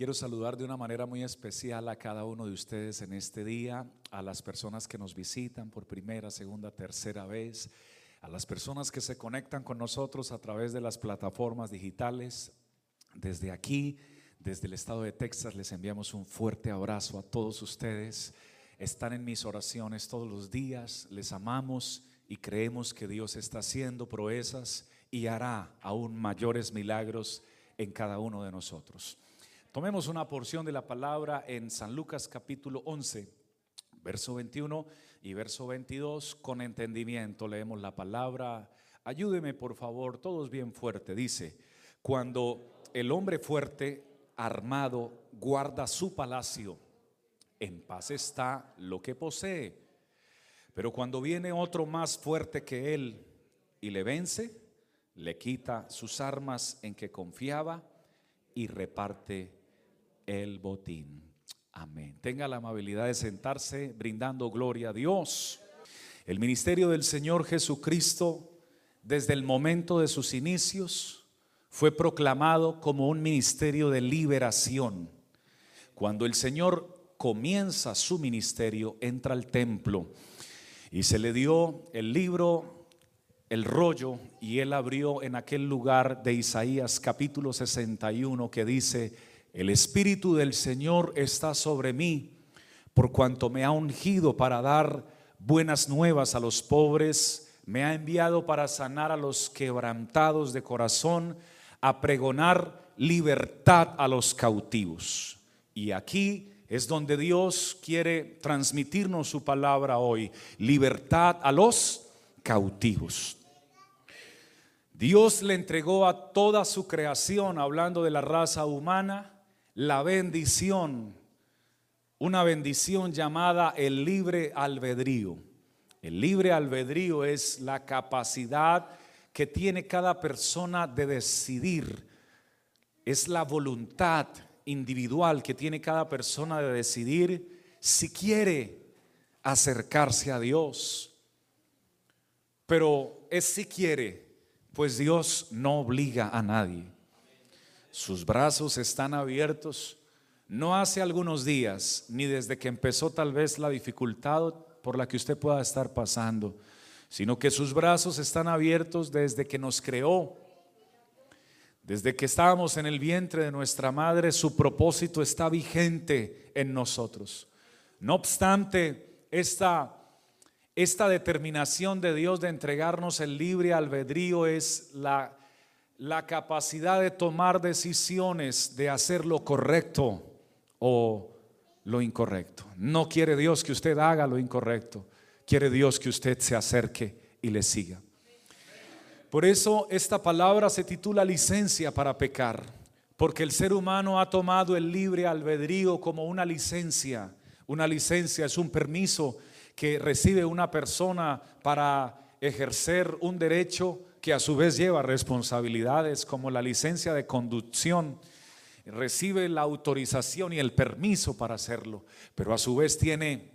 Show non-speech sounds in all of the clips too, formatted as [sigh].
Quiero saludar de una manera muy especial a cada uno de ustedes en este día, a las personas que nos visitan por primera, segunda, tercera vez, a las personas que se conectan con nosotros a través de las plataformas digitales. Desde aquí, desde el estado de Texas, les enviamos un fuerte abrazo a todos ustedes. Están en mis oraciones todos los días, les amamos y creemos que Dios está haciendo proezas y hará aún mayores milagros en cada uno de nosotros. Tomemos una porción de la palabra en San Lucas capítulo 11, verso 21 y verso 22. Con entendimiento leemos la palabra. Ayúdeme por favor, todos bien fuerte. Dice, cuando el hombre fuerte, armado, guarda su palacio, en paz está lo que posee. Pero cuando viene otro más fuerte que él y le vence, le quita sus armas en que confiaba y reparte el botín. Amén. Tenga la amabilidad de sentarse brindando gloria a Dios. El ministerio del Señor Jesucristo, desde el momento de sus inicios, fue proclamado como un ministerio de liberación. Cuando el Señor comienza su ministerio, entra al templo y se le dio el libro, el rollo, y él abrió en aquel lugar de Isaías capítulo 61 que dice, el Espíritu del Señor está sobre mí, por cuanto me ha ungido para dar buenas nuevas a los pobres, me ha enviado para sanar a los quebrantados de corazón, a pregonar libertad a los cautivos. Y aquí es donde Dios quiere transmitirnos su palabra hoy, libertad a los cautivos. Dios le entregó a toda su creación, hablando de la raza humana, la bendición, una bendición llamada el libre albedrío. El libre albedrío es la capacidad que tiene cada persona de decidir, es la voluntad individual que tiene cada persona de decidir si quiere acercarse a Dios. Pero es si quiere, pues Dios no obliga a nadie sus brazos están abiertos, no hace algunos días, ni desde que empezó tal vez la dificultad por la que usted pueda estar pasando, sino que sus brazos están abiertos desde que nos creó. Desde que estábamos en el vientre de nuestra madre, su propósito está vigente en nosotros. No obstante, esta, esta determinación de Dios de entregarnos el libre albedrío es la la capacidad de tomar decisiones, de hacer lo correcto o lo incorrecto. No quiere Dios que usted haga lo incorrecto, quiere Dios que usted se acerque y le siga. Por eso esta palabra se titula licencia para pecar, porque el ser humano ha tomado el libre albedrío como una licencia. Una licencia es un permiso que recibe una persona para ejercer un derecho que a su vez lleva responsabilidades como la licencia de conducción, recibe la autorización y el permiso para hacerlo, pero a su vez tiene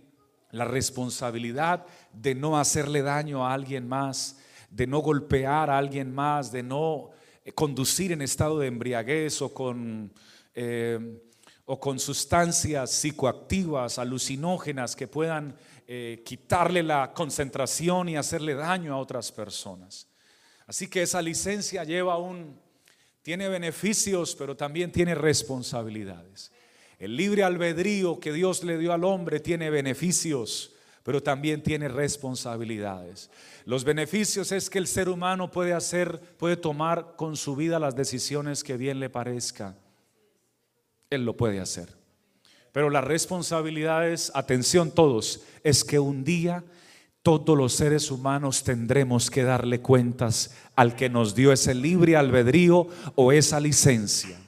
la responsabilidad de no hacerle daño a alguien más, de no golpear a alguien más, de no eh, conducir en estado de embriaguez o con, eh, o con sustancias psicoactivas, alucinógenas que puedan eh, quitarle la concentración y hacerle daño a otras personas. Así que esa licencia lleva un, tiene beneficios, pero también tiene responsabilidades. El libre albedrío que Dios le dio al hombre tiene beneficios, pero también tiene responsabilidades. Los beneficios es que el ser humano puede hacer, puede tomar con su vida las decisiones que bien le parezca. Él lo puede hacer. Pero las responsabilidades, atención todos, es que un día todos los seres humanos tendremos que darle cuentas al que nos dio ese libre albedrío o esa licencia.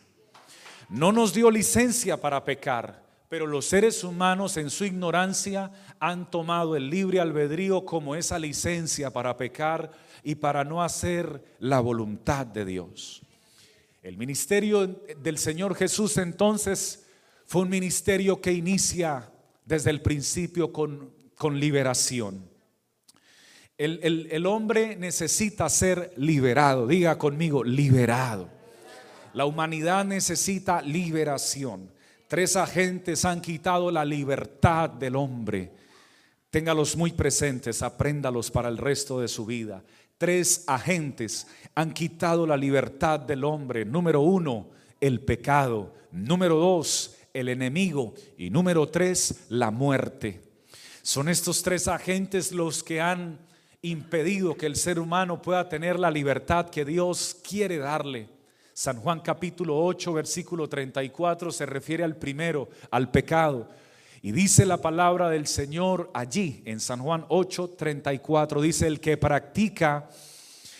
No nos dio licencia para pecar, pero los seres humanos en su ignorancia han tomado el libre albedrío como esa licencia para pecar y para no hacer la voluntad de Dios. El ministerio del Señor Jesús entonces fue un ministerio que inicia desde el principio con, con liberación. El, hombre necesita ser liberado. Diga conmigo, liberado. La humanidad necesita liberación. Tres agentes han quitado la libertad del hombre. Téngalos muy presentes, apréndalos para el resto de su vida. Tres agentes han quitado la libertad del hombre. Número uno, el pecado. Número dos, el enemigo. Y número tres, la muerte. Son estos tres agentes los que han impedido que el ser humano pueda tener la libertad que Dios quiere darle. San Juan capítulo 8, versículo 34 se refiere al primero, al pecado. Y dice la palabra del Señor allí en San Juan 8, 34, dice el que practica,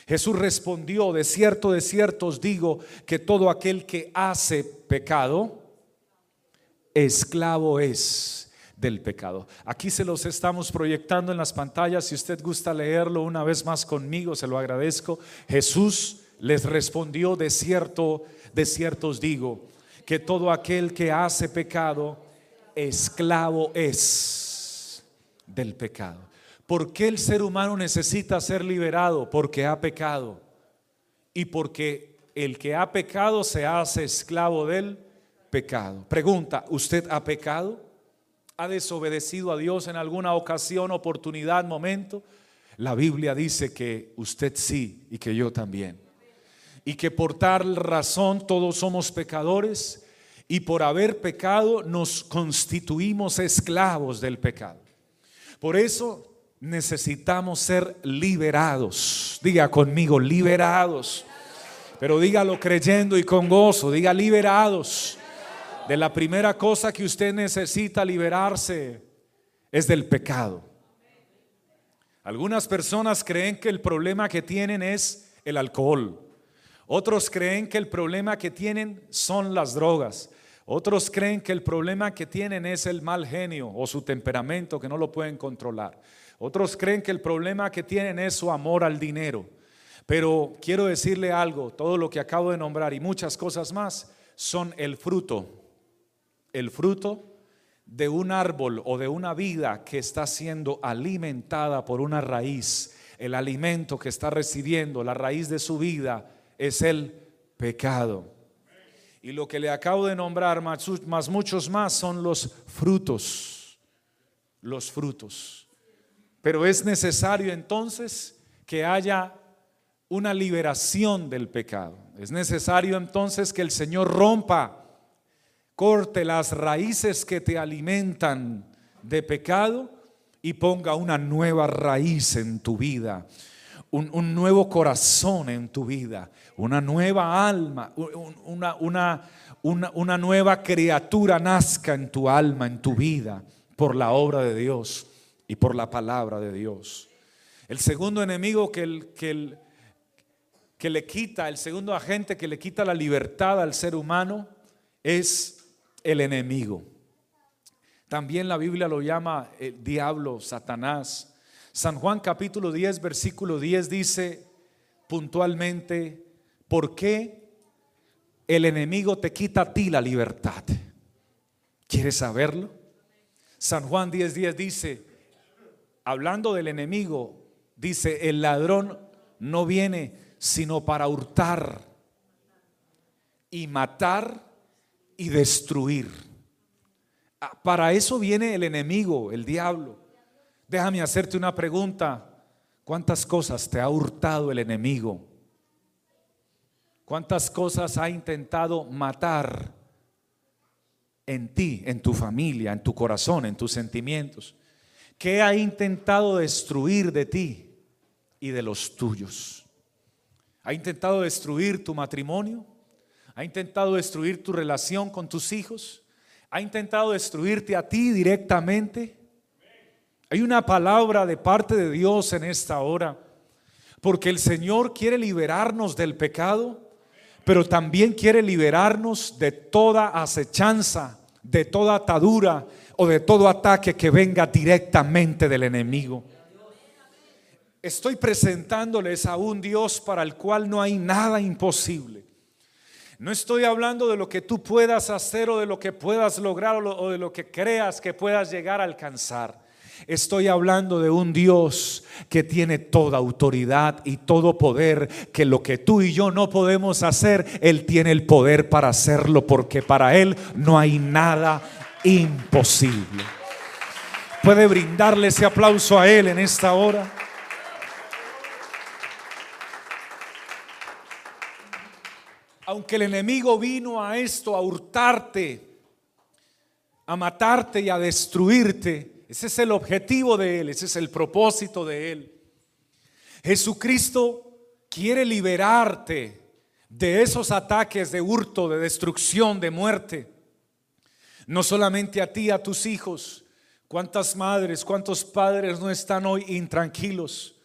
Jesús respondió, de cierto, de cierto os digo que todo aquel que hace pecado, esclavo es del pecado. Aquí se los estamos proyectando en las pantallas, si usted gusta leerlo una vez más conmigo, se lo agradezco. Jesús les respondió, de cierto, de cierto os digo, que todo aquel que hace pecado, esclavo es del pecado. ¿Por qué el ser humano necesita ser liberado? Porque ha pecado. Y porque el que ha pecado se hace esclavo del pecado. Pregunta, ¿usted ha pecado? ¿Ha desobedecido a Dios en alguna ocasión, oportunidad, momento? La Biblia dice que usted sí y que yo también. Y que por tal razón todos somos pecadores y por haber pecado nos constituimos esclavos del pecado. Por eso necesitamos ser liberados. Diga conmigo, liberados. Pero dígalo creyendo y con gozo, diga liberados. De la primera cosa que usted necesita liberarse es del pecado. Algunas personas creen que el problema que tienen es el alcohol. Otros creen que el problema que tienen son las drogas. Otros creen que el problema que tienen es el mal genio o su temperamento que no lo pueden controlar. Otros creen que el problema que tienen es su amor al dinero. Pero quiero decirle algo, todo lo que acabo de nombrar y muchas cosas más son el fruto, el fruto de un árbol o de una vida que está siendo alimentada por una raíz. El alimento que está recibiendo, la raíz de su vida es el pecado. Y lo que le acabo de nombrar, más, muchos más, son los frutos. Los frutos. Pero es necesario entonces que haya una liberación del pecado. Es necesario entonces que el Señor rompa, corte las raíces que te alimentan de pecado y ponga una nueva raíz en tu vida, un nuevo corazón en tu vida, una nueva alma, una, una, una, nueva criatura nazca en tu alma, en tu vida, por la obra de Dios y por la palabra de Dios. El segundo enemigo que, el, que, que le quita, el segundo agente que le quita la libertad al ser humano es el enemigo. También la Biblia lo llama el diablo, Satanás. San Juan capítulo 10, versículo 10 dice puntualmente, ¿Por qué el enemigo te quita a ti la libertad? ¿Quieres saberlo? San Juan 10:10 dice, hablando del enemigo, dice, el ladrón no viene sino para hurtar y matar y destruir. Ah, para eso viene el enemigo, el diablo. Déjame hacerte una pregunta. ¿Cuántas cosas te ha hurtado el enemigo? ¿Cuántas cosas ha intentado matar en ti, en tu familia, en tu corazón, en tus sentimientos? ¿Qué ha intentado destruir de ti y de los tuyos? ¿Ha intentado destruir tu matrimonio? ¿Ha intentado destruir tu relación con tus hijos? ¿Ha intentado destruirte a ti directamente? Hay una palabra de parte de Dios en esta hora, porque el Señor quiere liberarnos del pecado pero también quiere liberarnos de toda acechanza, de toda atadura o de todo ataque que venga directamente del enemigo. Estoy presentándoles a un Dios para el cual no hay nada imposible. No estoy hablando de lo que tú puedas hacer o de lo que puedas lograr o de lo que creas que puedas llegar a alcanzar. Estoy hablando de un Dios que tiene toda autoridad y todo poder, que lo que tú y yo no podemos hacer, Él tiene el poder para hacerlo, porque para Él no hay nada imposible. Puede brindarle ese aplauso a Él en esta hora. Aunque el enemigo vino a esto, a hurtarte, a matarte y a destruirte, ese es el objetivo de Él, ese es el propósito de Él. Jesucristo quiere liberarte de esos ataques de hurto, de destrucción, de muerte. No solamente a ti, a tus hijos. ¿Cuántas madres, cuántos padres no están hoy intranquilos?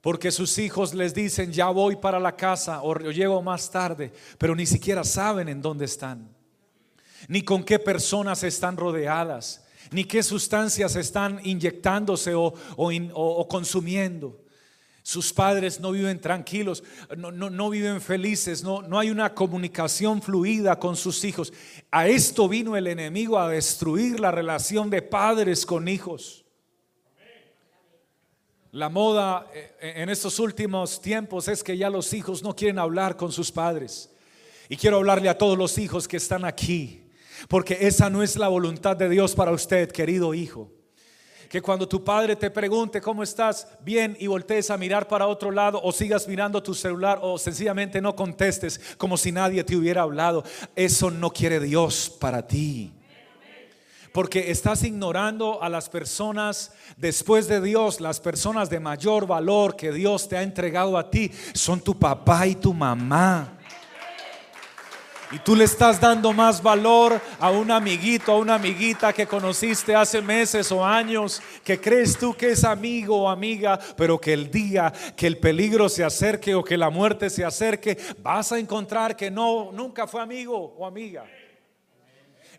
Porque sus hijos les dicen, ya voy para la casa o llego más tarde, pero ni siquiera saben en dónde están, ni con qué personas están rodeadas, ni qué sustancias están inyectándose o, o consumiendo. Sus padres no viven tranquilos, no, no, viven felices, no, no hay una comunicación fluida con sus hijos. A esto vino el enemigo a destruir la relación de padres con hijos. La moda eh, en estos últimos tiempos es que ya los hijos no quieren hablar con sus padres. Y quiero hablarle a todos los hijos que están aquí, porque esa no es la voluntad de Dios para usted, querido hijo que cuando tu padre te pregunte cómo estás, bien, y voltees a mirar para otro lado o sigas mirando tu celular o sencillamente no contestes como si nadie te hubiera hablado. Eso no quiere Dios para ti. Porque estás ignorando a las personas después de Dios, las personas de mayor valor que Dios te ha entregado a ti, son tu papá y tu mamá. Y tú le estás dando más valor a un amiguito, a una amiguita que conociste hace meses o años, que crees tú que es amigo o amiga, pero que el día que el peligro se acerque o que la muerte se acerque, vas a encontrar que no, nunca fue amigo o amiga.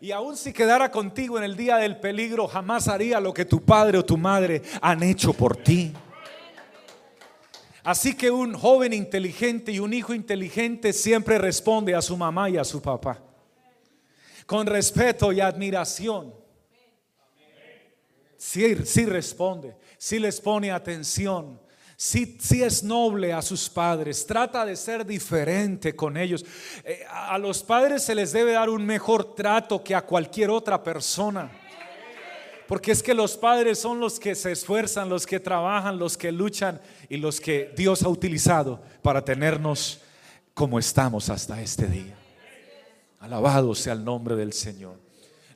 Y aun si quedara contigo en el día del peligro, jamás haría lo que tu padre o tu madre han hecho por ti. Así que un joven inteligente y un hijo inteligente siempre responde a su mamá y a su papá. Con respeto y admiración. Sí, sí responde, sí les pone atención, sí, es noble a sus padres, trata de ser diferente con ellos. Eh, a los padres se les debe dar un mejor trato que a cualquier otra persona. Porque es que los padres son los que se esfuerzan, los que trabajan, los que luchan y los que Dios ha utilizado para tenernos como estamos hasta este día. Alabado sea el nombre del Señor.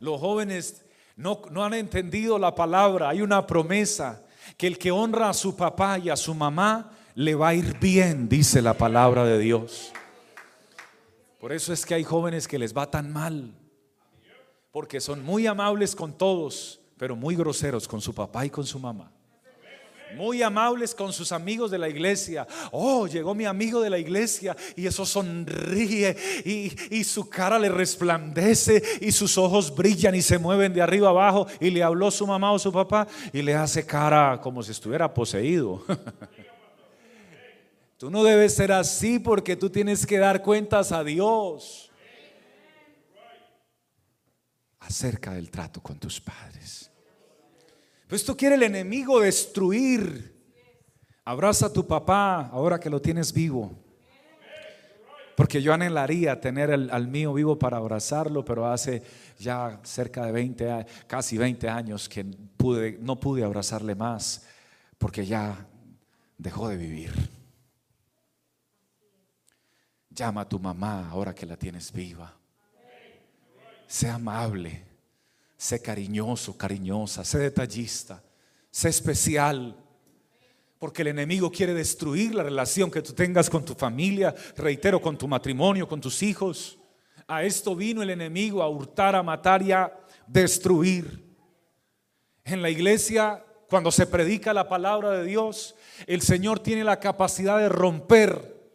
Los jóvenes no, no han entendido la palabra. Hay una promesa que el que honra a su papá y a su mamá le va a ir bien, dice la palabra de Dios. Por eso es que hay jóvenes que les va tan mal, porque son muy amables con todos, pero muy groseros con su papá y con su mamá. Muy amables con sus amigos de la iglesia. Oh, llegó mi amigo de la iglesia y eso sonríe y, y, su cara le resplandece y sus ojos brillan y se mueven de arriba abajo y le habló su mamá o su papá y le hace cara como si estuviera poseído. [laughs] Tú no debes ser así porque tú tienes que dar cuentas a Dios acerca del trato con tus padres. Esto quiere el enemigo destruir. Abraza a tu papá ahora que lo tienes vivo. Porque yo anhelaría tener al mío vivo para abrazarlo, pero hace ya cerca de 20, casi 20 años que pude, no pude abrazarle más porque ya dejó de vivir. Llama a tu mamá ahora que la tienes viva. Sea amable. Sé cariñoso, cariñosa, sé detallista, sé especial. Porque el enemigo quiere destruir la relación que tú tengas con tu familia, reitero, con tu matrimonio, con tus hijos. A esto vino el enemigo, a hurtar, a matar y a destruir. En la iglesia, cuando se predica la palabra de Dios, el Señor tiene la capacidad de romper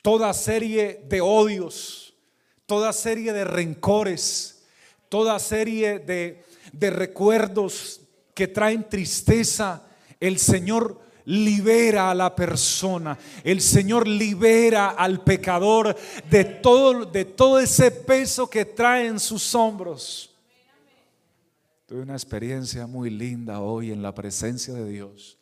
toda serie de odios, toda serie de rencores toda serie de, de recuerdos que traen tristeza, el Señor libera a la persona. El Señor libera al pecador de todo, de todo ese peso que trae en sus hombros. Tuve una experiencia muy linda hoy en la presencia de Dios.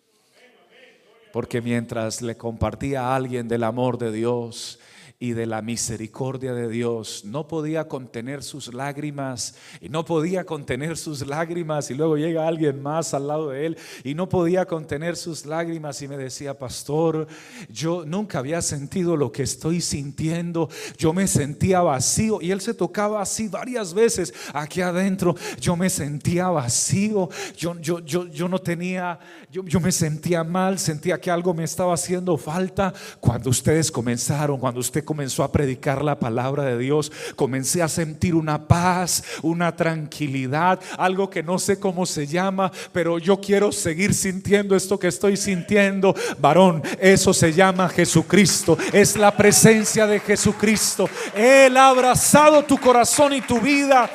Porque mientras le compartía a alguien del amor de Dios, y de la misericordia de Dios. No podía contener sus lágrimas y no podía contener sus lágrimas y luego llega alguien más al lado de él y no podía contener sus lágrimas y me decía, pastor, yo nunca había sentido lo que estoy sintiendo, yo me sentía vacío y él se tocaba así varias veces aquí adentro, yo me sentía vacío, yo, yo, yo, yo no tenía, yo, yo me sentía mal, sentía que algo me estaba haciendo falta cuando ustedes comenzaron, cuando usted comenzó a predicar la palabra de Dios, comencé a sentir una paz, una tranquilidad, algo que no sé cómo se llama, pero yo quiero seguir sintiendo esto que estoy sintiendo. Varón, eso se llama Jesucristo, es la presencia de Jesucristo. Él ha abrazado tu corazón y tu vida.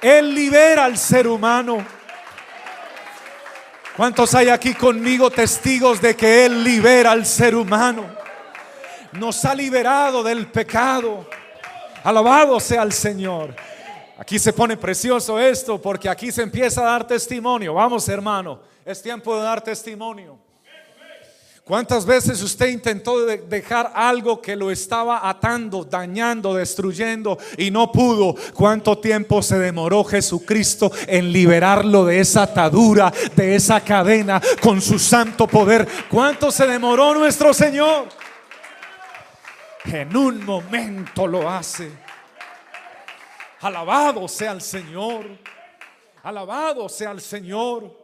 Él libera al ser humano. ¿Cuántos hay aquí conmigo testigos de que Él libera al ser humano? Nos ha liberado del pecado. Alabado sea el Señor. Aquí se pone precioso esto porque aquí se empieza a dar testimonio. Vamos hermano, es tiempo de dar testimonio. ¿Cuántas veces usted intentó dejar algo que lo estaba atando, dañando, destruyendo y no pudo? ¿Cuánto tiempo se demoró Jesucristo en liberarlo de esa atadura, de esa cadena con su santo poder? ¿Cuánto se demoró nuestro Señor? En un momento lo hace. Alabado sea el Señor. Alabado sea el Señor.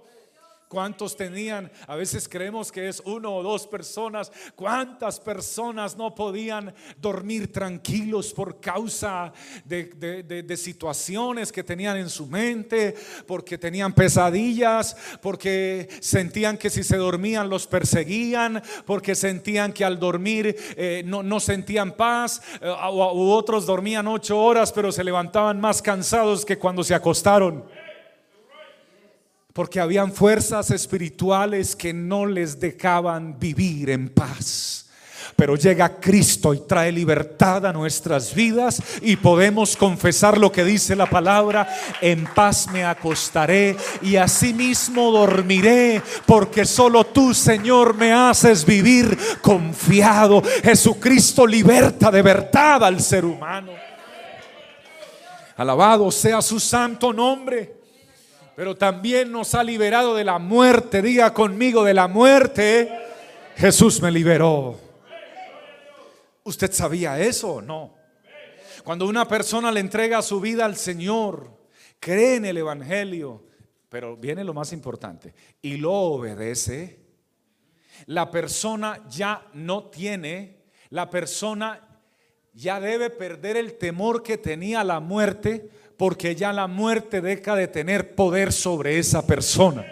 ¿Cuántos tenían? A veces creemos que es uno o dos personas. ¿Cuántas personas no podían dormir tranquilos por causa de, situaciones que tenían en su mente? Porque tenían pesadillas, porque sentían que si se dormían los perseguían, porque sentían que al dormir eh, no, sentían paz, eh, u otros dormían ocho horas, pero se levantaban más cansados que cuando se acostaron porque habían fuerzas espirituales que no les dejaban vivir en paz. Pero llega Cristo y trae libertad a nuestras vidas y podemos confesar lo que dice la palabra, en paz me acostaré y asimismo dormiré, porque solo tú, Señor, me haces vivir confiado. Jesucristo liberta de verdad al ser humano. Alabado sea su santo nombre pero también nos ha liberado de la muerte. Diga conmigo, de la muerte, Jesús me liberó. ¿Usted sabía eso o no? Cuando una persona le entrega su vida al Señor, cree en el Evangelio, pero viene lo más importante, y lo obedece, la persona ya no tiene, la persona ya debe perder el temor que tenía la muerte porque ya la muerte deja de tener poder sobre esa persona.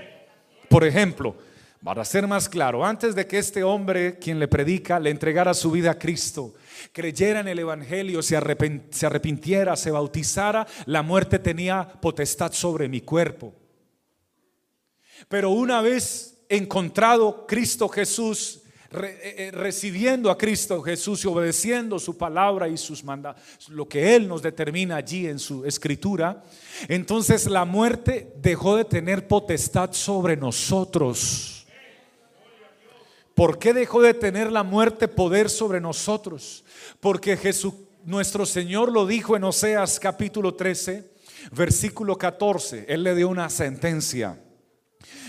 Por ejemplo, para ser más claro, antes de que este hombre, quien le predica, le entregara su vida a Cristo, creyera en el Evangelio, se, arrepintiera, se bautizara, la muerte tenía potestad sobre mi cuerpo. Pero una vez encontrado Cristo Jesús, eh, eh, recibiendo a Cristo Jesús y obedeciendo su palabra y sus mandatos, lo que Él nos determina allí en su escritura, entonces la muerte dejó de tener potestad sobre nosotros. ¿Por qué dejó de tener la muerte poder sobre nosotros? Porque Jesús, nuestro Señor lo dijo en Oseas capítulo 13, versículo 14. Él le dio una sentencia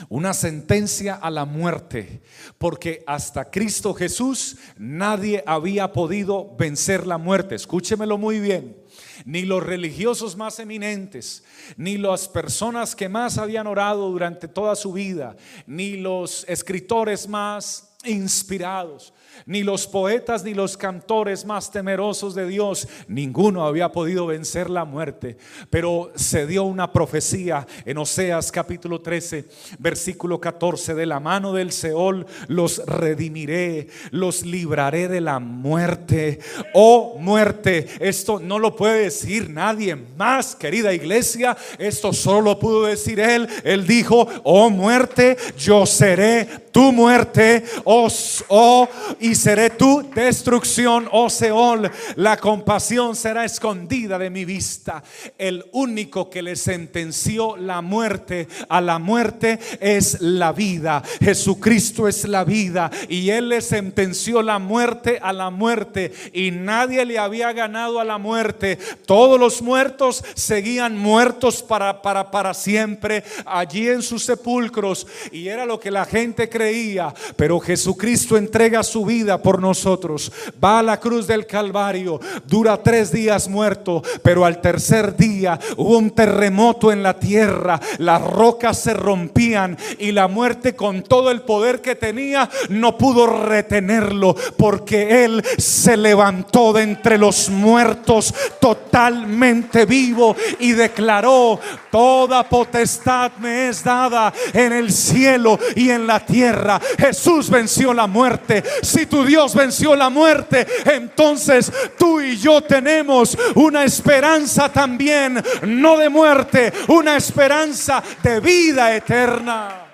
una sentencia a la muerte, porque hasta Cristo Jesús nadie había podido vencer la muerte. Escúchemelo muy bien. Ni los religiosos más eminentes, ni las personas que más habían orado durante toda su vida, ni los escritores más inspirados, ni los poetas ni los cantores más temerosos de Dios, ninguno había podido vencer la muerte. Pero se dio una profecía en Oseas capítulo 13, versículo 14, de la mano del Seol los redimiré, los libraré de la muerte. Oh muerte, esto no lo puede decir nadie más, querida iglesia, esto solo lo pudo decir él. Él dijo, oh muerte, yo seré tu muerte, oh, oh, y seré tu destrucción, oh Seol. La compasión será escondida de mi vista. El único que le sentenció la muerte a la muerte es la vida. Jesucristo es la vida y él le sentenció la muerte a la muerte y nadie le había ganado a la muerte. Todos los muertos seguían muertos para, para, para siempre allí en sus sepulcros y era lo que la gente creía. Pero Jesucristo entrega su vida por nosotros. Va a la cruz del Calvario, dura tres días muerto, pero al tercer día hubo un terremoto en la tierra, las rocas se rompían y la muerte con todo el poder que tenía no pudo retenerlo porque Él se levantó de entre los muertos totalmente vivo y declaró, toda potestad me es dada en el cielo y en la tierra. Jesús venció la muerte. Si tu Dios venció la muerte, entonces tú y yo tenemos una esperanza también, no de muerte, una esperanza de vida eterna.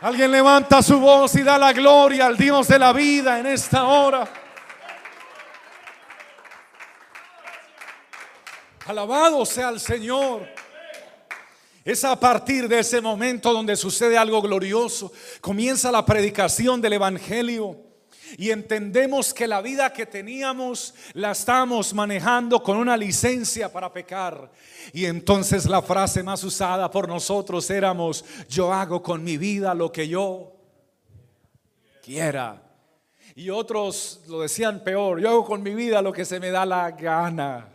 Alguien levanta su voz y da la gloria al Dios de la vida en esta hora. Alabado sea el Señor. Es a partir de ese momento donde sucede algo glorioso. Comienza la predicación del Evangelio. Y entendemos que la vida que teníamos la estamos manejando con una licencia para pecar. Y entonces la frase más usada por nosotros éramos, yo hago con mi vida lo que yo quiera. Y otros lo decían peor, yo hago con mi vida lo que se me da la gana.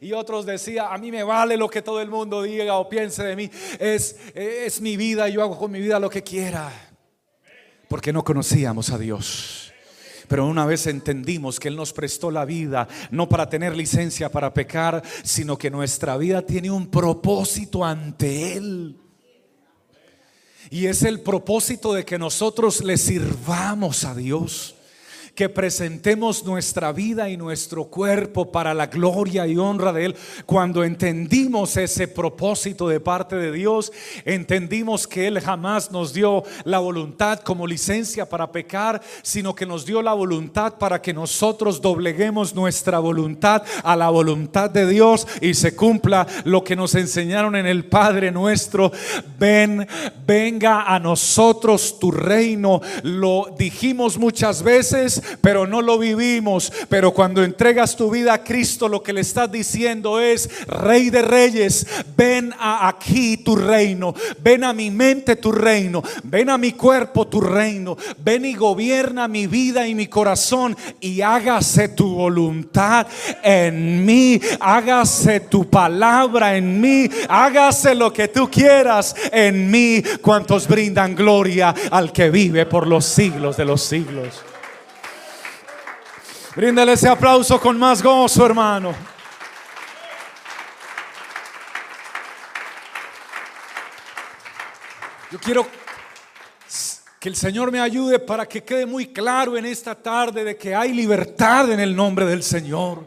Y otros decían, a mí me vale lo que todo el mundo diga o piense de mí, es, es mi vida, yo hago con mi vida lo que quiera. Porque no conocíamos a Dios. Pero una vez entendimos que Él nos prestó la vida, no para tener licencia para pecar, sino que nuestra vida tiene un propósito ante Él. Y es el propósito de que nosotros le sirvamos a Dios que presentemos nuestra vida y nuestro cuerpo para la gloria y honra de Él. Cuando entendimos ese propósito de parte de Dios, entendimos que Él jamás nos dio la voluntad como licencia para pecar, sino que nos dio la voluntad para que nosotros dobleguemos nuestra voluntad a la voluntad de Dios y se cumpla lo que nos enseñaron en el Padre nuestro. Ven, venga a nosotros tu reino. Lo dijimos muchas veces, pero no lo vivimos. Pero cuando entregas tu vida a Cristo, lo que le estás diciendo es, Rey de Reyes, ven a aquí tu reino, ven a mi mente tu reino, ven a mi cuerpo tu reino, ven y gobierna mi vida y mi corazón y hágase tu voluntad en mí, hágase tu palabra en mí, hágase lo que tú quieras en mí. Cuantos brindan gloria al que vive por los siglos de los siglos. Bríndale ese aplauso con más gozo, hermano. Yo quiero que el Señor me ayude para que quede muy claro en esta tarde de que hay libertad en el nombre del Señor.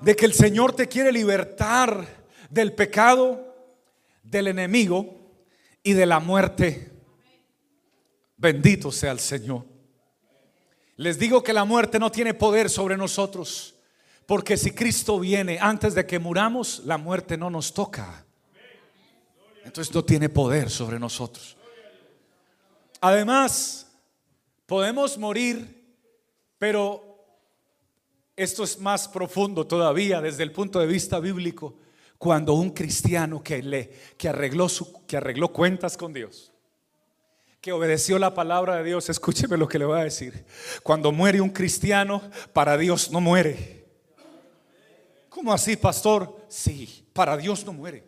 De que el Señor te quiere libertar del pecado, del enemigo y de la muerte. Bendito sea el Señor. Les digo que la muerte no tiene poder sobre nosotros, porque si Cristo viene antes de que muramos, la muerte no nos toca. Entonces no tiene poder sobre nosotros. Además, podemos morir, pero esto es más profundo todavía desde el punto de vista bíblico, cuando un cristiano que, le, que, arregló, su, que arregló cuentas con Dios, que obedeció la palabra de Dios, escúcheme lo que le voy a decir. Cuando muere un cristiano, para Dios no muere. ¿Cómo así, pastor? Sí, para Dios no muere.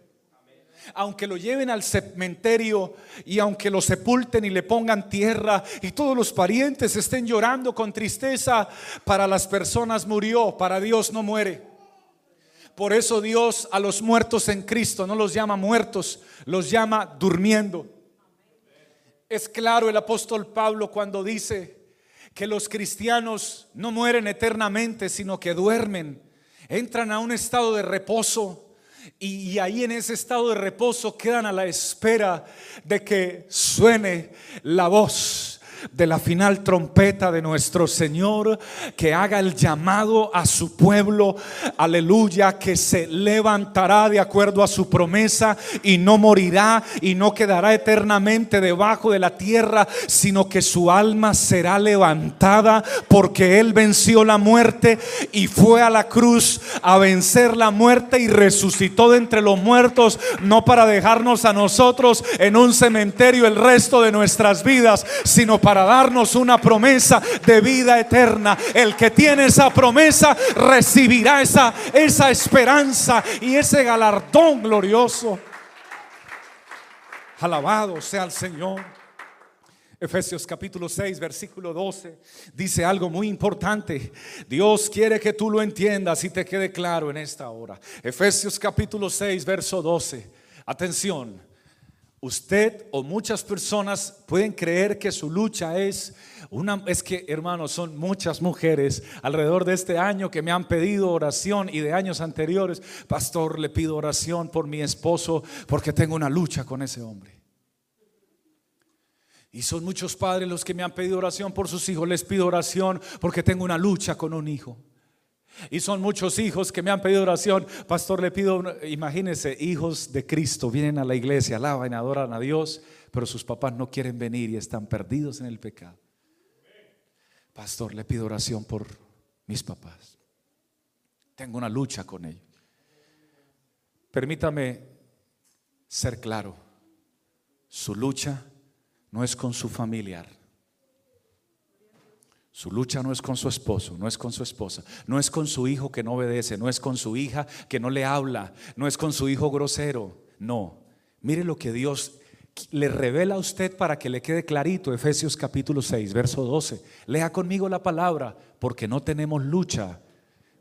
Aunque lo lleven al cementerio y aunque lo sepulten y le pongan tierra y todos los parientes estén llorando con tristeza, para las personas murió, para Dios no muere. Por eso Dios a los muertos en Cristo no los llama muertos, los llama durmiendo. Es claro el apóstol Pablo cuando dice que los cristianos no mueren eternamente, sino que duermen, entran a un estado de reposo Y, ahí en ese estado de reposo quedan a la espera de que suene la voz de la final trompeta de nuestro Señor, que haga el llamado a su pueblo, aleluya, que se levantará de acuerdo a su promesa y no morirá y no quedará eternamente debajo de la tierra, sino que su alma será levantada porque Él venció la muerte y fue a la cruz a vencer la muerte y resucitó de entre los muertos, no para dejarnos a nosotros en un cementerio el resto de nuestras vidas, sino para darnos una promesa de vida eterna. El que tiene esa promesa recibirá esa, esa esperanza y ese galardón glorioso. Alabado sea el Señor. Efesios capítulo 6, versículo 12, dice algo muy importante. Dios quiere que tú lo entiendas y te quede claro en esta hora. Efesios capítulo 6, verso 12. Atención, Usted o muchas personas pueden creer que su lucha es una, es que hermanos, son muchas mujeres alrededor de este año que me han pedido oración y de años anteriores, pastor, le pido oración por mi esposo porque tengo una lucha con ese hombre. Y son muchos padres los que me han pedido oración por sus hijos, les pido oración porque tengo una lucha con un hijo. Y son muchos hijos que me han pedido oración. Pastor, le pido, imagínense, hijos de Cristo vienen a la iglesia, alaban adoran a Dios, pero sus papás no quieren venir y están perdidos en el pecado. Pastor, le pido oración por mis papás. Tengo una lucha con ellos. Permítame ser claro. Su lucha no es con su familiar. Su lucha no es con su esposo, no es con su esposa, no es con su hijo que no obedece, no es con su hija que no le habla, no es con su hijo grosero. No. Mire lo que Dios le revela a usted para que le quede clarito. Efesios capítulo 6, verso 12. Lea conmigo la palabra, porque no tenemos lucha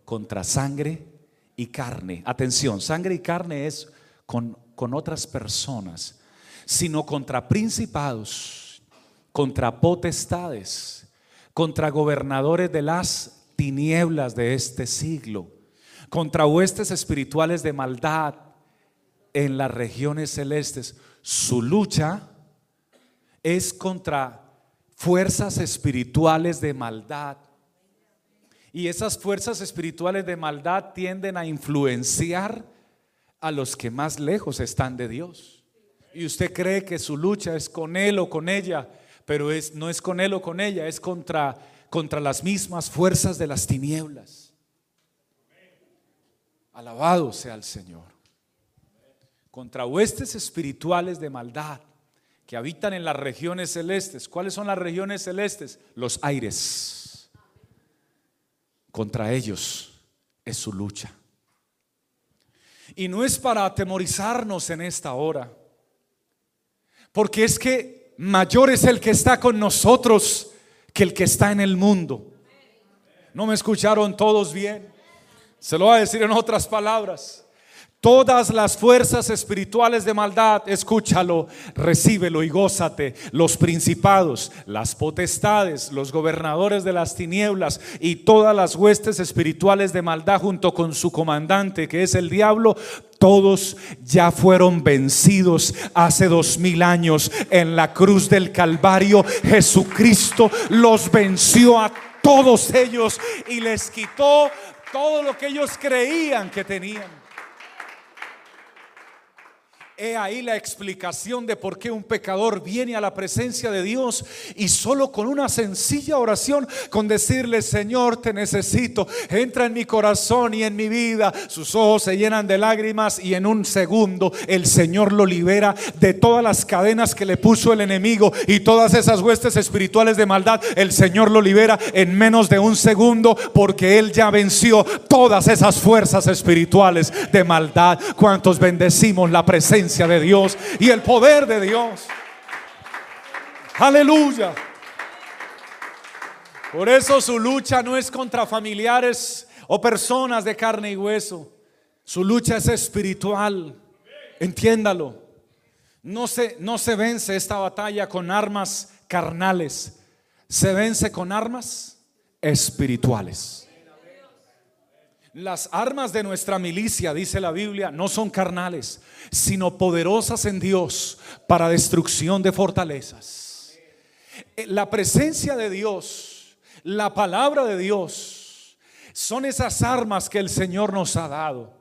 contra sangre y carne. Atención, sangre y carne es con, con otras personas, sino contra principados, contra potestades contra gobernadores de las tinieblas de este siglo, contra huestes espirituales de maldad en las regiones celestes. Su lucha es contra fuerzas espirituales de maldad. Y esas fuerzas espirituales de maldad tienden a influenciar a los que más lejos están de Dios. Y usted cree que su lucha es con él o con ella, pero es, no es con él o con ella, es contra, contra las mismas fuerzas de las tinieblas. Alabado sea el Señor. Contra huestes espirituales de maldad que habitan en las regiones celestes. ¿Cuáles son las regiones celestes? Los aires. Contra ellos es su lucha. Y no es para atemorizarnos en esta hora, porque es que mayor es el que está con nosotros que el que está en el mundo. ¿No me escucharon todos bien? Se lo voy a decir en otras palabras. Todas las fuerzas espirituales de maldad, escúchalo, recíbelo y gózate. Los principados, las potestades, los gobernadores de las tinieblas y todas las huestes espirituales de maldad junto con su comandante, que es el diablo, todos ya fueron vencidos hace dos mil años en la cruz del Calvario. Jesucristo los venció a todos ellos y les quitó todo lo que ellos creían que tenían. He ahí la explicación de por qué un pecador viene a la presencia de Dios y solo con una sencilla oración, con decirle, Señor, te necesito, entra en mi corazón y en mi vida. Sus ojos se llenan de lágrimas y en un segundo el Señor lo libera de todas las cadenas que le puso el enemigo y todas esas huestes espirituales de maldad. El Señor lo libera en menos de un segundo porque Él ya venció todas esas fuerzas espirituales de maldad. ¿Cuántos bendecimos la presencia? De Dios y el poder de Dios. Aleluya. Por eso su lucha no es contra familiares o personas de carne y hueso. Su lucha es espiritual. Entiéndalo. No se, no se vence esta batalla con armas carnales. Se vence con armas espirituales. Las armas de nuestra milicia, dice la Biblia, no son carnales, sino poderosas en Dios para destrucción de fortalezas. Eh, la presencia de Dios, la palabra de Dios, son esas armas que el Señor nos ha dado,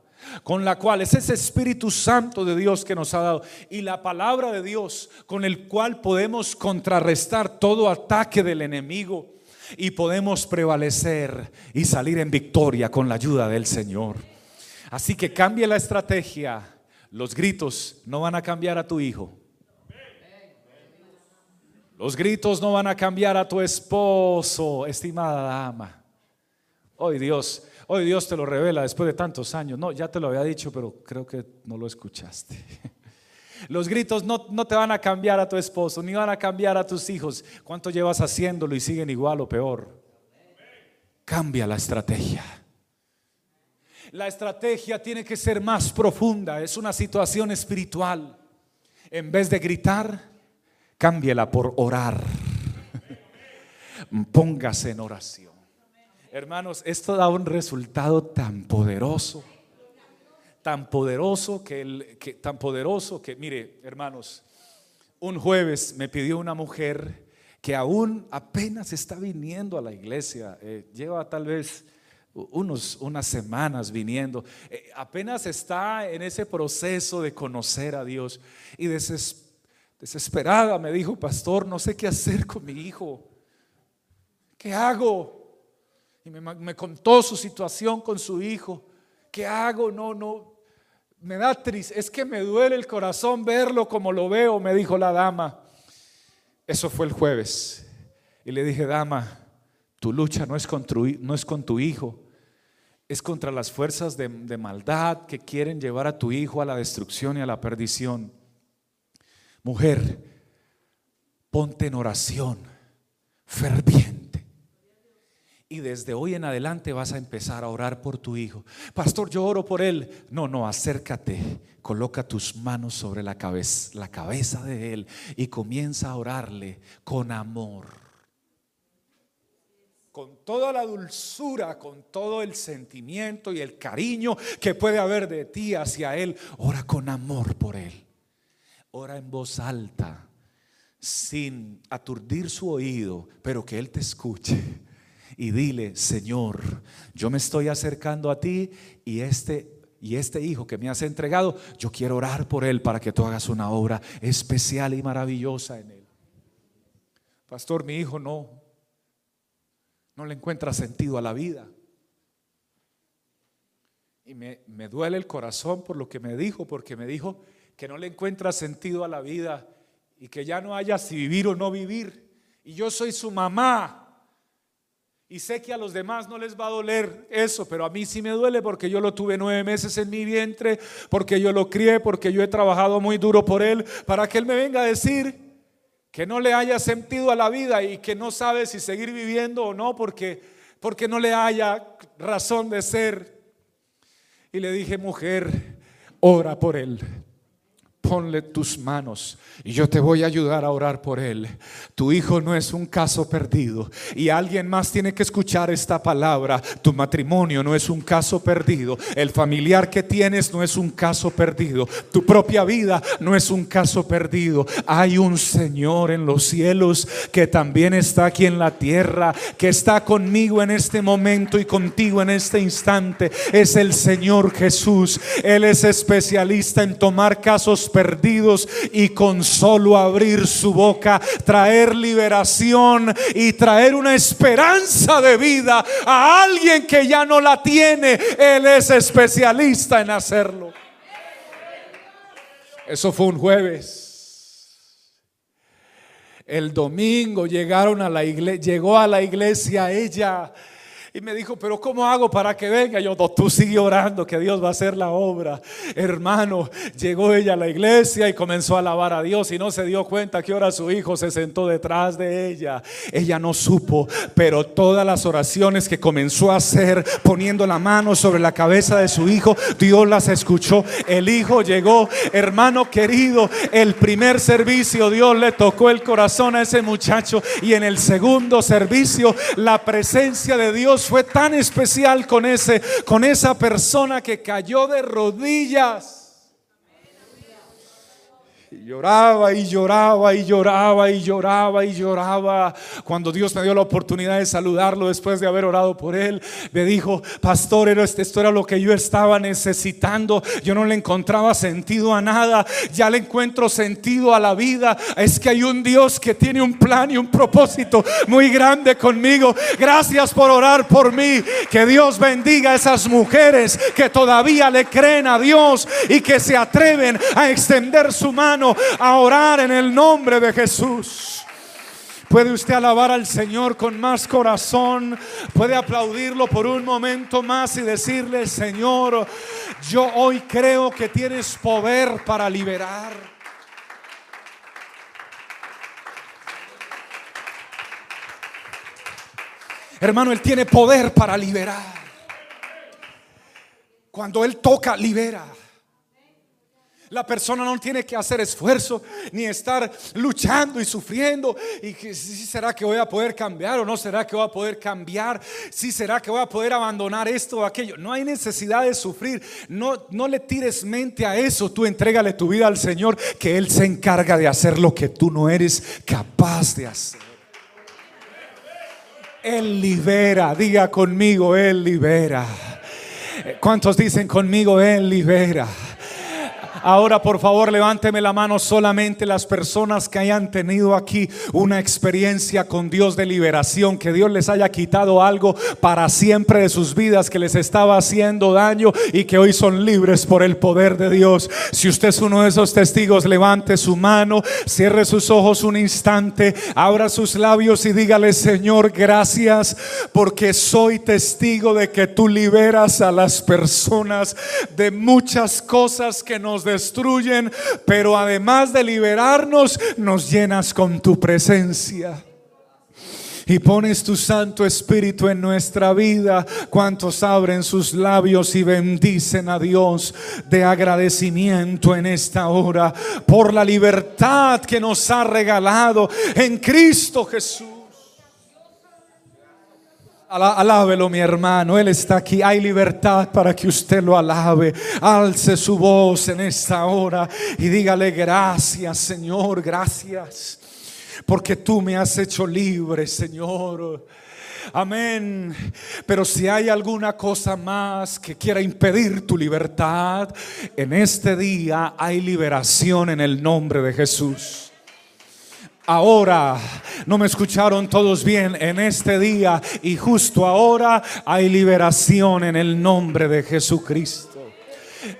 con la cual es ese Espíritu Santo de Dios que nos ha dado y la palabra de Dios con el cual podemos contrarrestar todo ataque del enemigo y podemos prevalecer y salir en victoria con la ayuda del Señor. Así que cambie la estrategia. Los gritos no van a cambiar a tu hijo. Los gritos no van a cambiar a tu esposo, estimada dama. Hoy Dios, hoy Dios te lo revela después de tantos años. No, ya te lo había dicho, pero creo que no lo escuchaste. [laughs] Los gritos no, te van a cambiar a tu esposo, ni van a cambiar a tus hijos. ¿Cuánto llevas haciéndolo y siguen igual o peor? Cambia la estrategia. La estrategia tiene que ser más profunda, es una situación espiritual. En vez de gritar, cámbiela por orar. [laughs] Póngase en oración. Hermanos, esto da un resultado tan poderoso tan poderoso que, el, tan poderoso que, mire, hermanos, un jueves me pidió una mujer que aún apenas está viniendo a la iglesia, eh, lleva tal vez unos, unas semanas viniendo, eh, apenas está en ese proceso de conocer a Dios y desesperada me dijo, pastor, no sé qué hacer con mi hijo, ¿qué hago? Y me, me contó su situación con su hijo. ¿Qué hago? No, no, me da triste, es que me duele el corazón verlo como lo veo, me dijo la dama. Eso fue el jueves. Y le dije, dama, tu lucha no es con tu, no es con tu hijo, es contra las fuerzas de, de maldad que quieren llevar a tu hijo a la destrucción y a la perdición. Mujer, ponte en oración ferviente y desde hoy en adelante vas a empezar a orar por tu hijo. Pastor, yo oro por él. No, no, acércate, coloca tus manos sobre la cabeza, la cabeza de él y comienza a orarle con amor. Con toda la dulzura, con todo el sentimiento y el cariño que puede haber de ti hacia él, ora con amor por él. Ora en voz alta, sin aturdir su oído, pero que él te escuche y dile, Señor, yo me estoy acercando a ti y este y este hijo que me has entregado, yo quiero orar por él para que tú hagas una obra especial y maravillosa en él. Pastor, mi hijo no no le encuentra sentido a la vida. Y me, me duele el corazón por lo que me dijo, porque me dijo que no le encuentra sentido a la vida y que ya no haya si vivir o no vivir. Y yo soy su mamá. Y sé que a los demás no les va a doler eso, pero a mí sí me duele porque yo lo tuve nueve meses en mi vientre, porque yo lo crié, porque yo he trabajado muy duro por él, para que él me venga a decir que no le haya sentido a la vida y que no sabe si seguir viviendo o no, porque, porque no le haya razón de ser. Y le dije, mujer, ora por él ponle tus manos y yo te voy a ayudar a orar por él. Tu hijo no es un caso perdido y alguien más tiene que escuchar esta palabra. Tu matrimonio no es un caso perdido. El familiar que tienes no es un caso perdido. Tu propia vida no es un caso perdido. Hay un Señor en los cielos que también está aquí en la tierra, que está conmigo en este momento y contigo en este instante. Es el Señor Jesús. Él es especialista en tomar casos perdidos y con solo abrir su boca traer liberación y traer una esperanza de vida a alguien que ya no la tiene. Él es especialista en hacerlo. Eso fue un jueves. El domingo llegaron a la iglesia, llegó a la iglesia ella y me dijo, pero ¿cómo hago para que venga? Yo, no, tú sigue orando, que Dios va a hacer la obra. Hermano, llegó ella a la iglesia y comenzó a alabar a Dios y no se dio cuenta que ahora su hijo se sentó detrás de ella. Ella no supo, pero todas las oraciones que comenzó a hacer poniendo la mano sobre la cabeza de su hijo, Dios las escuchó. El hijo llegó, hermano querido, el primer servicio Dios le tocó el corazón a ese muchacho y en el segundo servicio la presencia de Dios Fue tan especial con ese con esa persona que cayó de rodillas lloraba y lloraba y lloraba y lloraba y lloraba. Cuando Dios me dio la oportunidad de saludarlo después de haber orado por él, me dijo, pastor, esto era lo que yo estaba necesitando. Yo no le encontraba sentido a nada. Ya le encuentro sentido a la vida. Es que hay un Dios que tiene un plan y un propósito muy grande conmigo. Gracias por orar por mí. Que Dios bendiga a esas mujeres que todavía le creen a Dios y que se atreven a extender su mano a orar en el nombre de Jesús. Puede usted alabar al Señor con más corazón. Puede aplaudirlo por un momento más y decirle, Señor, yo hoy creo que tienes poder para liberar. Hermano, Él tiene poder para liberar. Cuando Él toca, libera. La persona no tiene que hacer esfuerzo ni estar luchando y sufriendo. Y si será que voy a poder cambiar o no será que voy a poder cambiar. Si será que voy a poder abandonar esto o aquello. No hay necesidad de sufrir. No, no le tires mente a eso. Tú entrégale tu vida al Señor, que Él se encarga de hacer lo que tú no eres capaz de hacer. Él libera. Diga conmigo, Él libera. ¿Cuántos dicen conmigo, Él libera? Ahora por favor levánteme la mano solamente las personas que hayan tenido aquí una experiencia con Dios de liberación, que Dios les haya quitado algo para siempre de sus vidas que les estaba haciendo daño y que hoy son libres por el poder de Dios. Si usted es uno de esos testigos, levante su mano, cierre sus ojos un instante, abra sus labios y dígale, Señor, gracias porque soy testigo de que tú liberas a las personas de muchas cosas que nos destruyen, pero además de liberarnos, nos llenas con tu presencia y pones tu Santo Espíritu en nuestra vida. Cuantos abren sus labios y bendicen a Dios de agradecimiento en esta hora por la libertad que nos ha regalado en Cristo Jesús. Alábelo mi hermano, Él está aquí. Hay libertad para que usted lo alabe. Alce su voz en esta hora y dígale gracias Señor, gracias. Porque tú me has hecho libre Señor. Amén. Pero si hay alguna cosa más que quiera impedir tu libertad, en este día hay liberación en el nombre de Jesús. Ahora, no me escucharon todos bien en este día y justo ahora hay liberación en el nombre de Jesucristo.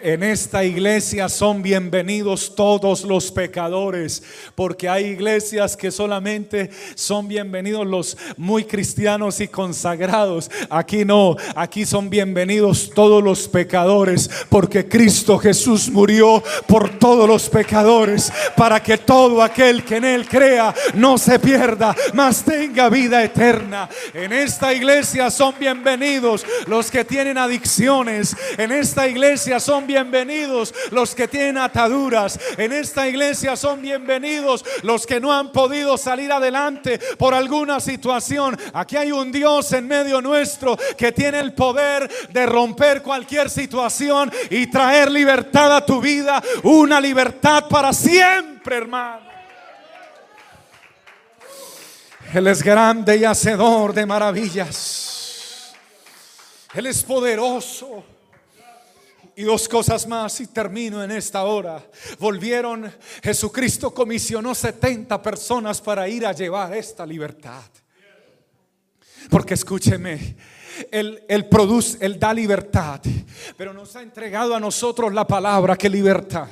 En esta iglesia son bienvenidos todos los pecadores, porque hay iglesias que solamente son bienvenidos los muy cristianos y consagrados. Aquí no, aquí son bienvenidos todos los pecadores, porque Cristo Jesús murió por todos los pecadores, para que todo aquel que en Él crea no se pierda, mas tenga vida eterna. En esta iglesia son bienvenidos los que tienen adicciones. En esta iglesia son son bienvenidos los que tienen ataduras. En esta iglesia son bienvenidos los que no han podido salir adelante por alguna situación. Aquí hay un Dios en medio nuestro que tiene el poder de romper cualquier situación y traer libertad a tu vida. Una libertad para siempre, hermano. Él es grande y hacedor de maravillas. Él es poderoso. Y dos cosas más y termino en esta hora. Volvieron, Jesucristo comisionó 70 personas para ir a llevar esta libertad. Porque escúcheme, él, produce, Él da libertad, pero nos ha entregado a nosotros la palabra que libertad.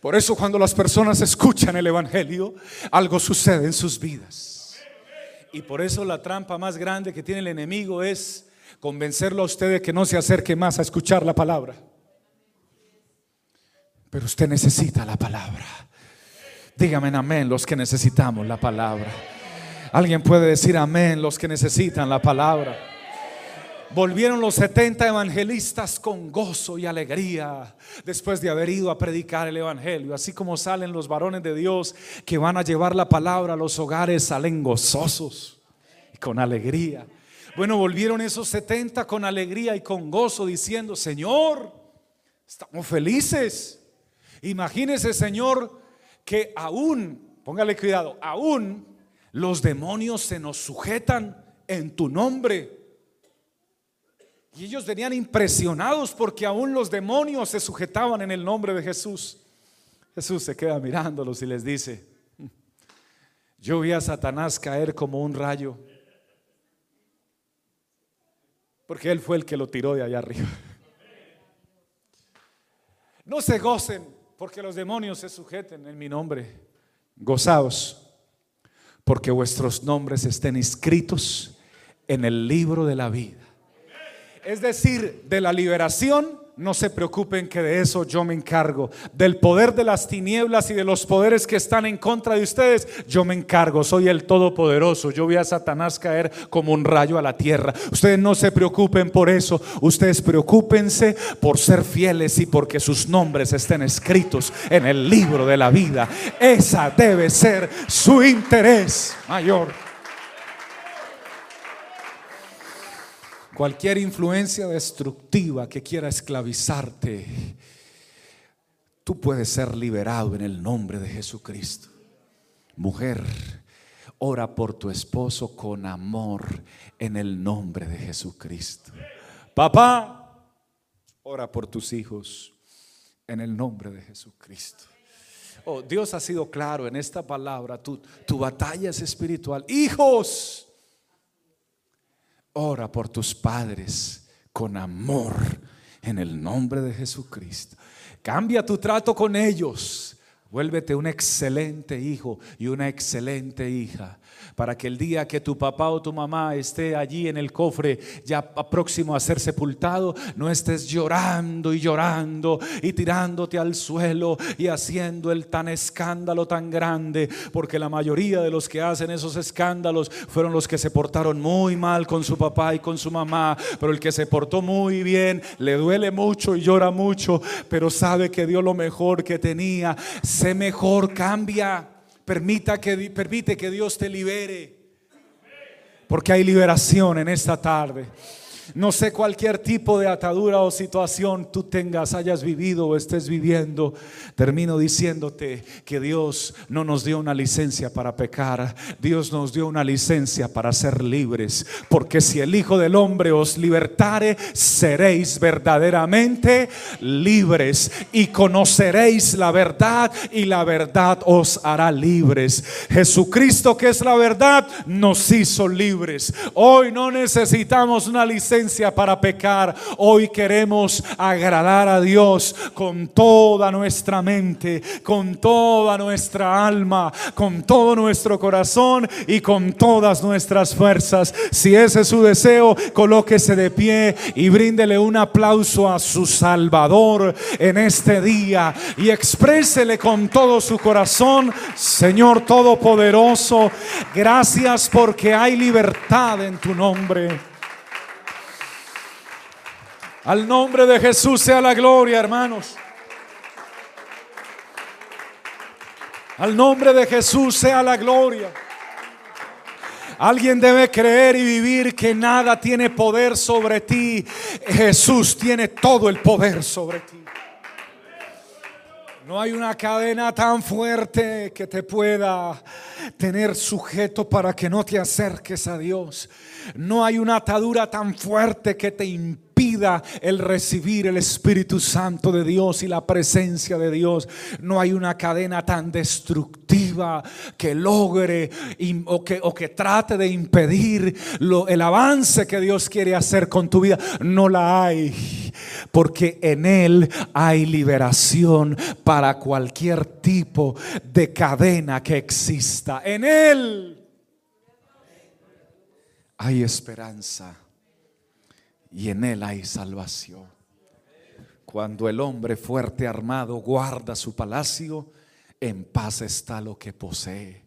Por eso cuando las personas escuchan el Evangelio, algo sucede en sus vidas. Y por eso la trampa más grande que tiene el enemigo es convencerlo a usted de que no se acerque más a escuchar la palabra. Pero usted necesita la palabra. Dígame amén los que necesitamos la palabra. Alguien puede decir amén los que necesitan la palabra. Volvieron los 70 evangelistas con gozo y alegría después de haber ido a predicar el evangelio. Así como salen los varones de Dios que van a llevar la palabra a los hogares, salen gozosos y con alegría Bueno, volvieron esos 70 con alegría y con gozo diciendo, Señor, estamos felices. Imagínese, Señor, que aún, póngale cuidado, aún los demonios se nos sujetan en tu nombre. Y ellos venían impresionados porque aún los demonios se sujetaban en el nombre de Jesús. Jesús se queda mirándolos y les dice, yo vi a Satanás caer como un rayo, porque él fue el que lo tiró de allá arriba. No se gocen porque los demonios se sujeten en mi nombre. Gozaos porque vuestros nombres estén inscritos en el libro de la vida. Es decir, de la liberación no se preocupen que de eso yo me encargo. Del poder de las tinieblas y de los poderes que están en contra de ustedes, yo me encargo. Soy el Todopoderoso. Yo vi a Satanás caer como un rayo a la tierra. Ustedes no se preocupen por eso. Ustedes preocúpense por ser fieles y porque sus nombres estén escritos en el libro de la vida. Esa debe ser su interés mayor. Cualquier influencia destructiva que quiera esclavizarte, tú puedes ser liberado en el nombre de Jesucristo. Mujer, ora por tu esposo con amor en el nombre de Jesucristo. Papá, ora por tus hijos en el nombre de Jesucristo. Oh, Dios ha sido claro en esta palabra. Tu, tu batalla es espiritual. Hijos, Ora por tus padres con amor en el nombre de Jesucristo. Cambia tu trato con ellos. Vuélvete un excelente hijo y una excelente hija para que el día que tu papá o tu mamá esté allí en el cofre ya próximo a ser sepultado, no estés llorando y llorando y tirándote al suelo y haciendo el tan escándalo tan grande, porque la mayoría de los que hacen esos escándalos fueron los que se portaron muy mal con su papá y con su mamá, pero el que se portó muy bien le duele mucho y llora mucho, pero sabe que dio lo mejor que tenía, sé mejor, cambia. Permita que, permite que Dios te libere. Porque hay liberación en esta tarde. No sé cualquier tipo de atadura o situación tú tengas, hayas vivido o estés viviendo. Termino diciéndote que Dios no nos dio una licencia para pecar. Dios nos dio una licencia para ser libres. Porque si el Hijo del Hombre os libertare, seréis verdaderamente libres. Y conoceréis la verdad y la verdad os hará libres. Jesucristo que es la verdad nos hizo libres. Hoy no necesitamos una licencia para pecar. Hoy queremos agradar a Dios con toda nuestra mente, con toda nuestra alma, con todo nuestro corazón y con todas nuestras fuerzas. Si ese es su deseo, colóquese de pie y bríndele un aplauso a su Salvador en este día y exprésele con todo su corazón, Señor Todopoderoso, gracias porque hay libertad en tu nombre. Al nombre de Jesús sea la gloria, hermanos. Al nombre de Jesús sea la gloria. Alguien debe creer y vivir que nada tiene poder sobre ti. Jesús tiene todo el poder sobre ti. No hay una cadena tan fuerte que te pueda tener sujeto para que no te acerques a Dios. No hay una atadura tan fuerte que te impida el recibir el Espíritu Santo de Dios y la presencia de Dios. No hay una cadena tan destructiva que logre o, que, o que trate de impedir lo, el avance que Dios quiere hacer con tu vida. No la hay, porque en Él hay liberación para cualquier tipo de cadena que exista. En Él hay esperanza y en él hay salvación. Cuando el hombre fuerte armado guarda su palacio, en paz está lo que posee.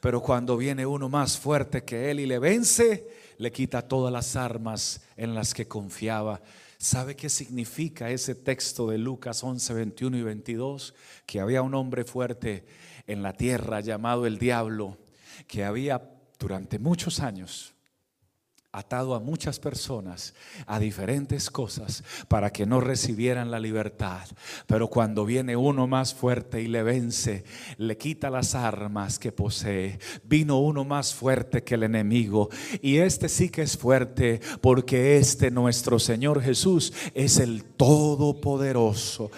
Pero cuando viene uno más fuerte que él y le vence, le quita todas las armas en las que confiaba. ¿Sabe qué significa ese texto de Lucas 11, 21 y 22? Que había un hombre fuerte en la tierra llamado el diablo, que había durante muchos años atado a muchas personas, a diferentes cosas, para que no recibieran la libertad. Pero cuando viene uno más fuerte y le vence, le quita las armas que posee. Vino uno más fuerte que el enemigo. Y este sí que es fuerte, porque este nuestro Señor Jesús es el Todopoderoso.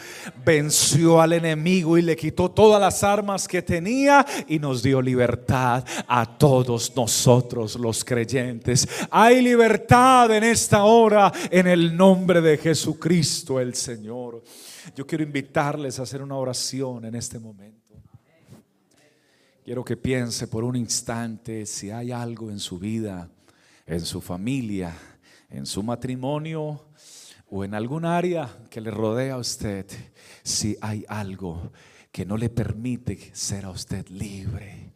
Venció al enemigo y le quitó todas las armas que tenía y nos dio libertad a todos nosotros los creyentes. Libertad en esta hora en el nombre de Jesucristo el Señor. Yo quiero invitarles a hacer una oración en este momento. Quiero que piense por un instante si hay algo en su vida, en su familia, en su matrimonio o en algún área que le rodea a usted, si hay algo que no le permite ser a usted libre.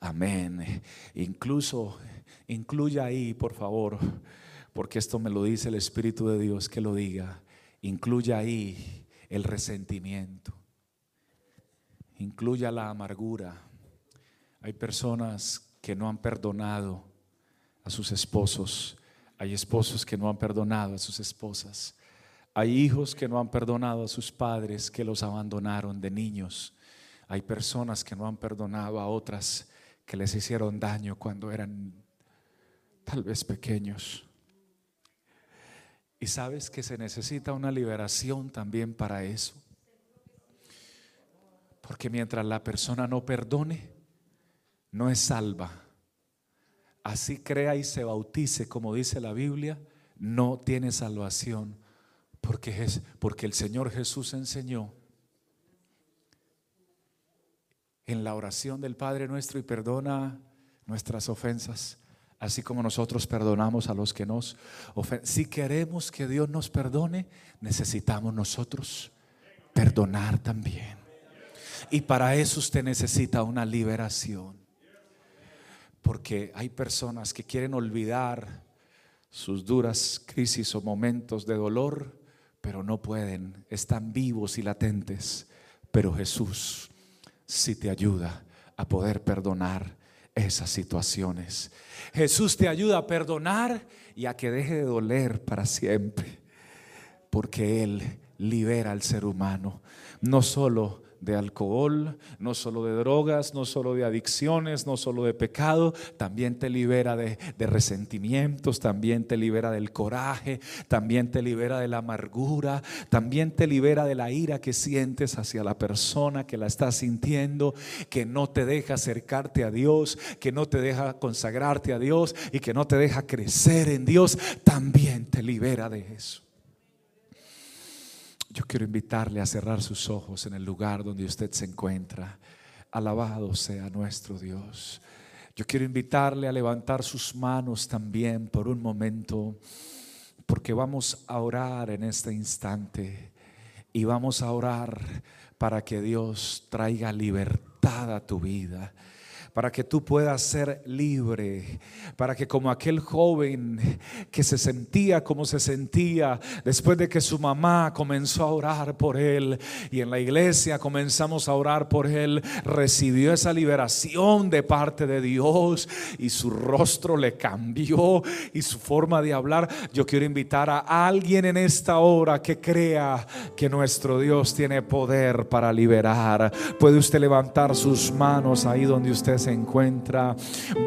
Amén. Incluso Incluya ahí, por favor, porque esto me lo dice el Espíritu de Dios que lo diga. Incluya ahí el resentimiento. Incluya la amargura. Hay personas que no han perdonado a sus esposos. Hay esposos que no han perdonado a sus esposas. Hay hijos que no han perdonado a sus padres que los abandonaron de niños. Hay personas que no han perdonado a otras que les hicieron daño cuando eran tal vez pequeños. Y sabes que se necesita una liberación también para eso. Porque mientras la persona no perdone, no es salva. Así crea y se bautice, como dice la Biblia, no tiene salvación. Porque, es, porque el Señor Jesús enseñó en la oración del Padre nuestro y perdona nuestras ofensas así como nosotros perdonamos a los que nos ofenden. Si queremos que Dios nos perdone, necesitamos nosotros perdonar también. Y para eso usted necesita una liberación. Porque hay personas que quieren olvidar sus duras crisis o momentos de dolor, pero no pueden, están vivos y latentes. Pero Jesús sí te ayuda a poder perdonar esas situaciones. Jesús te ayuda a perdonar y a que deje de doler para siempre, porque Él libera al ser humano, no solo de alcohol, no solo de drogas, no solo de adicciones, no solo de pecado, también te libera de, resentimientos, también te libera del coraje, también te libera de la amargura, también te libera de la ira que sientes hacia la persona que la está sintiendo, que no te deja acercarte a Dios, que no te deja consagrarte a Dios y que no te deja crecer en Dios, también te libera de eso. Yo quiero invitarle a cerrar sus ojos en el lugar donde usted se encuentra. Alabado sea nuestro Dios. Yo quiero invitarle a levantar sus manos también por un momento, porque vamos a orar en este instante y vamos a orar para que Dios traiga libertad a tu vida para que tú puedas ser libre, para que como aquel joven que se sentía como se sentía después de que su mamá comenzó a orar por él y en la iglesia comenzamos a orar por él, recibió esa liberación de parte de Dios y su rostro le cambió y su forma de hablar. Yo quiero invitar a alguien en esta hora que crea que nuestro Dios tiene poder para liberar. Puede usted levantar sus manos ahí donde usted se encuentra.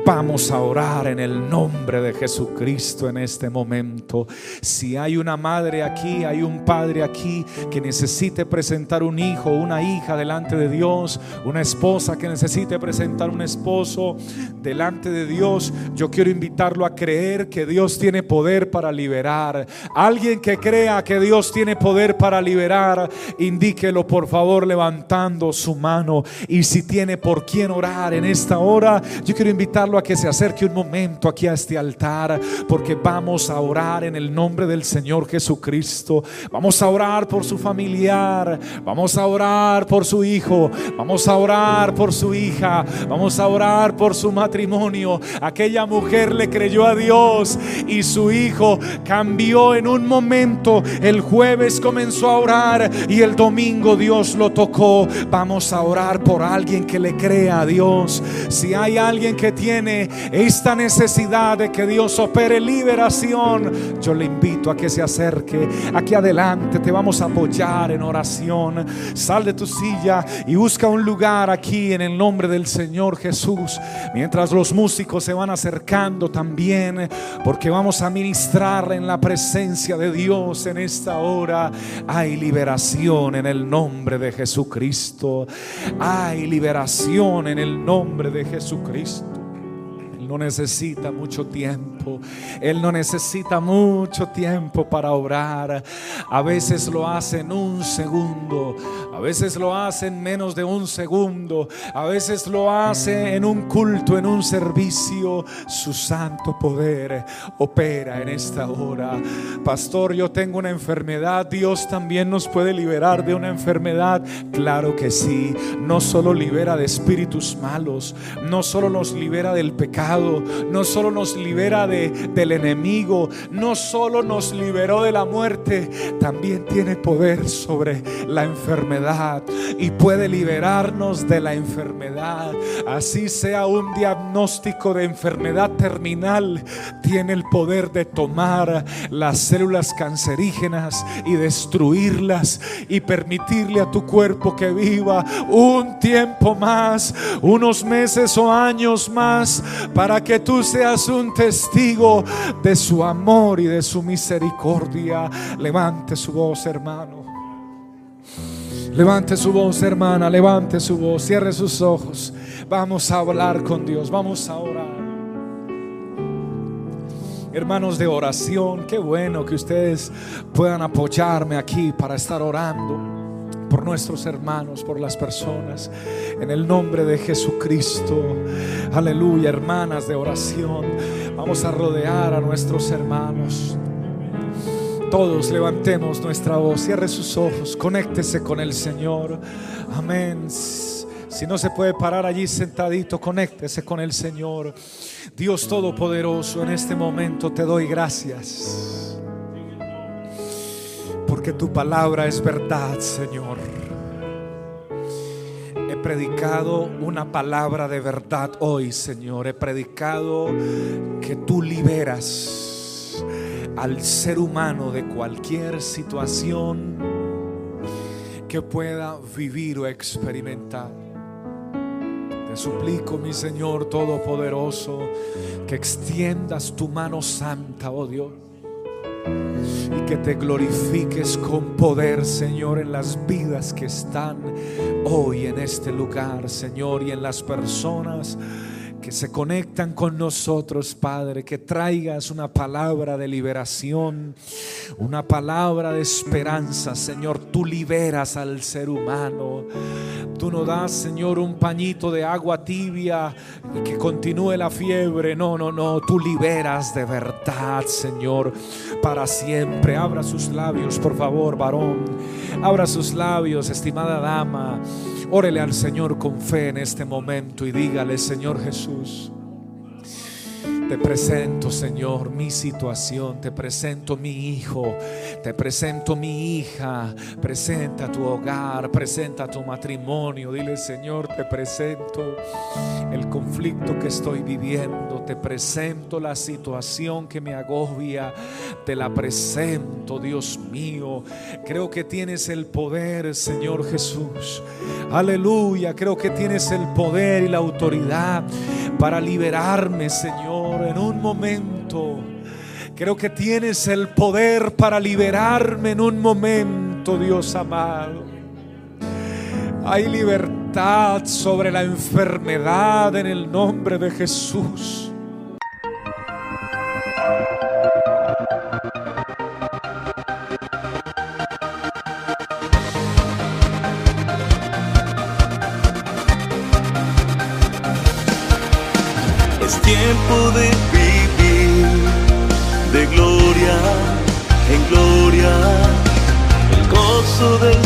Vamos a orar en el nombre de Jesucristo en este momento. Si hay una madre aquí, hay un padre aquí que necesite presentar un hijo, una hija delante de Dios, una esposa que necesite presentar un esposo delante de Dios, yo quiero invitarlo a creer que Dios tiene poder para liberar. Alguien que crea que Dios tiene poder para liberar, indíquelo por favor levantando su mano. Y si tiene por quién orar en esta hora, yo quiero invitarlo a que se acerque un momento aquí a este altar, porque vamos a orar en el nombre del Señor Jesucristo. Vamos a orar por su familiar, vamos a orar por su hijo, vamos a orar por su hija, vamos a orar por su matrimonio. Aquella mujer le creyó a Dios y su hijo cambió en un momento. El jueves comenzó a orar y el domingo Dios lo tocó. Vamos a orar por alguien que le crea a Dios Si hay alguien que tiene esta necesidad de que Dios opere liberación, yo le invito a que se acerque aquí adelante. Te vamos a apoyar en oración. Sal de tu silla y busca un lugar aquí en el nombre del Señor Jesús. Mientras los músicos se van acercando también, porque vamos a ministrar en la presencia de Dios en esta hora. Hay liberación en el nombre de Jesucristo. Hay liberación en el nombre de Jesucristo. Él no necesita mucho tiempo. Él no necesita mucho tiempo para obrar. A veces lo hace en un segundo. A veces lo hace en menos de un segundo. A veces lo hace en un culto, en un servicio. Su santo poder opera en esta hora. Pastor, yo tengo una enfermedad. Dios también nos puede liberar de una enfermedad. Claro que sí. No solo libera de espíritus malos. No solo nos libera del pecado. No solo nos libera de, del enemigo. No solo nos liberó de la muerte. También tiene poder sobre la enfermedad y puede liberarnos de la enfermedad. Así sea un diagnóstico de enfermedad terminal, tiene el poder de tomar las células cancerígenas y destruirlas y permitirle a tu cuerpo que viva un tiempo más, unos meses o años más, para que tú seas un testigo de su amor y de su misericordia. Levante su voz, hermano. Levante su voz, hermana, levante su voz, cierre sus ojos. Vamos a hablar con Dios, vamos a orar. Hermanos de oración, qué bueno que ustedes puedan apoyarme aquí para estar orando por nuestros hermanos, por las personas, en el nombre de Jesucristo. Aleluya, hermanas de oración. Vamos a rodear a nuestros hermanos. Todos levantemos nuestra voz, cierre sus ojos, conéctese con el Señor. Amén. Si no se puede parar allí sentadito, conéctese con el Señor. Dios Todopoderoso, en este momento te doy gracias. Porque tu palabra es verdad, Señor. He predicado una palabra de verdad hoy, Señor. He predicado que tú liberas al ser humano de cualquier situación que pueda vivir o experimentar. Te suplico, mi Señor Todopoderoso, que extiendas tu mano santa, oh Dios, y que te glorifiques con poder, Señor, en las vidas que están hoy en este lugar, Señor, y en las personas que se conectan con nosotros, Padre, que traigas una palabra de liberación, una palabra de esperanza, Señor. Tú liberas al ser humano. Tú no das, Señor, un pañito de agua tibia que continúe la fiebre. No, no, no. Tú liberas de verdad, Señor, para siempre. Abra sus labios, por favor, varón. Abra sus labios, estimada dama. Órele al Señor con fe en este momento y dígale, Señor Jesús. Te presento, Señor, mi situación. Te presento mi hijo. Te presento mi hija. Presenta tu hogar. Presenta tu matrimonio. Dile, Señor, te presento el conflicto que estoy viviendo. Te presento la situación que me agobia. Te la presento, Dios mío. Creo que tienes el poder, Señor Jesús. Aleluya. Creo que tienes el poder y la autoridad para liberarme, Señor en un momento. Creo que tienes el poder para liberarme en un momento, Dios amado. Hay libertad sobre la enfermedad en el nombre de Jesús. Gloria en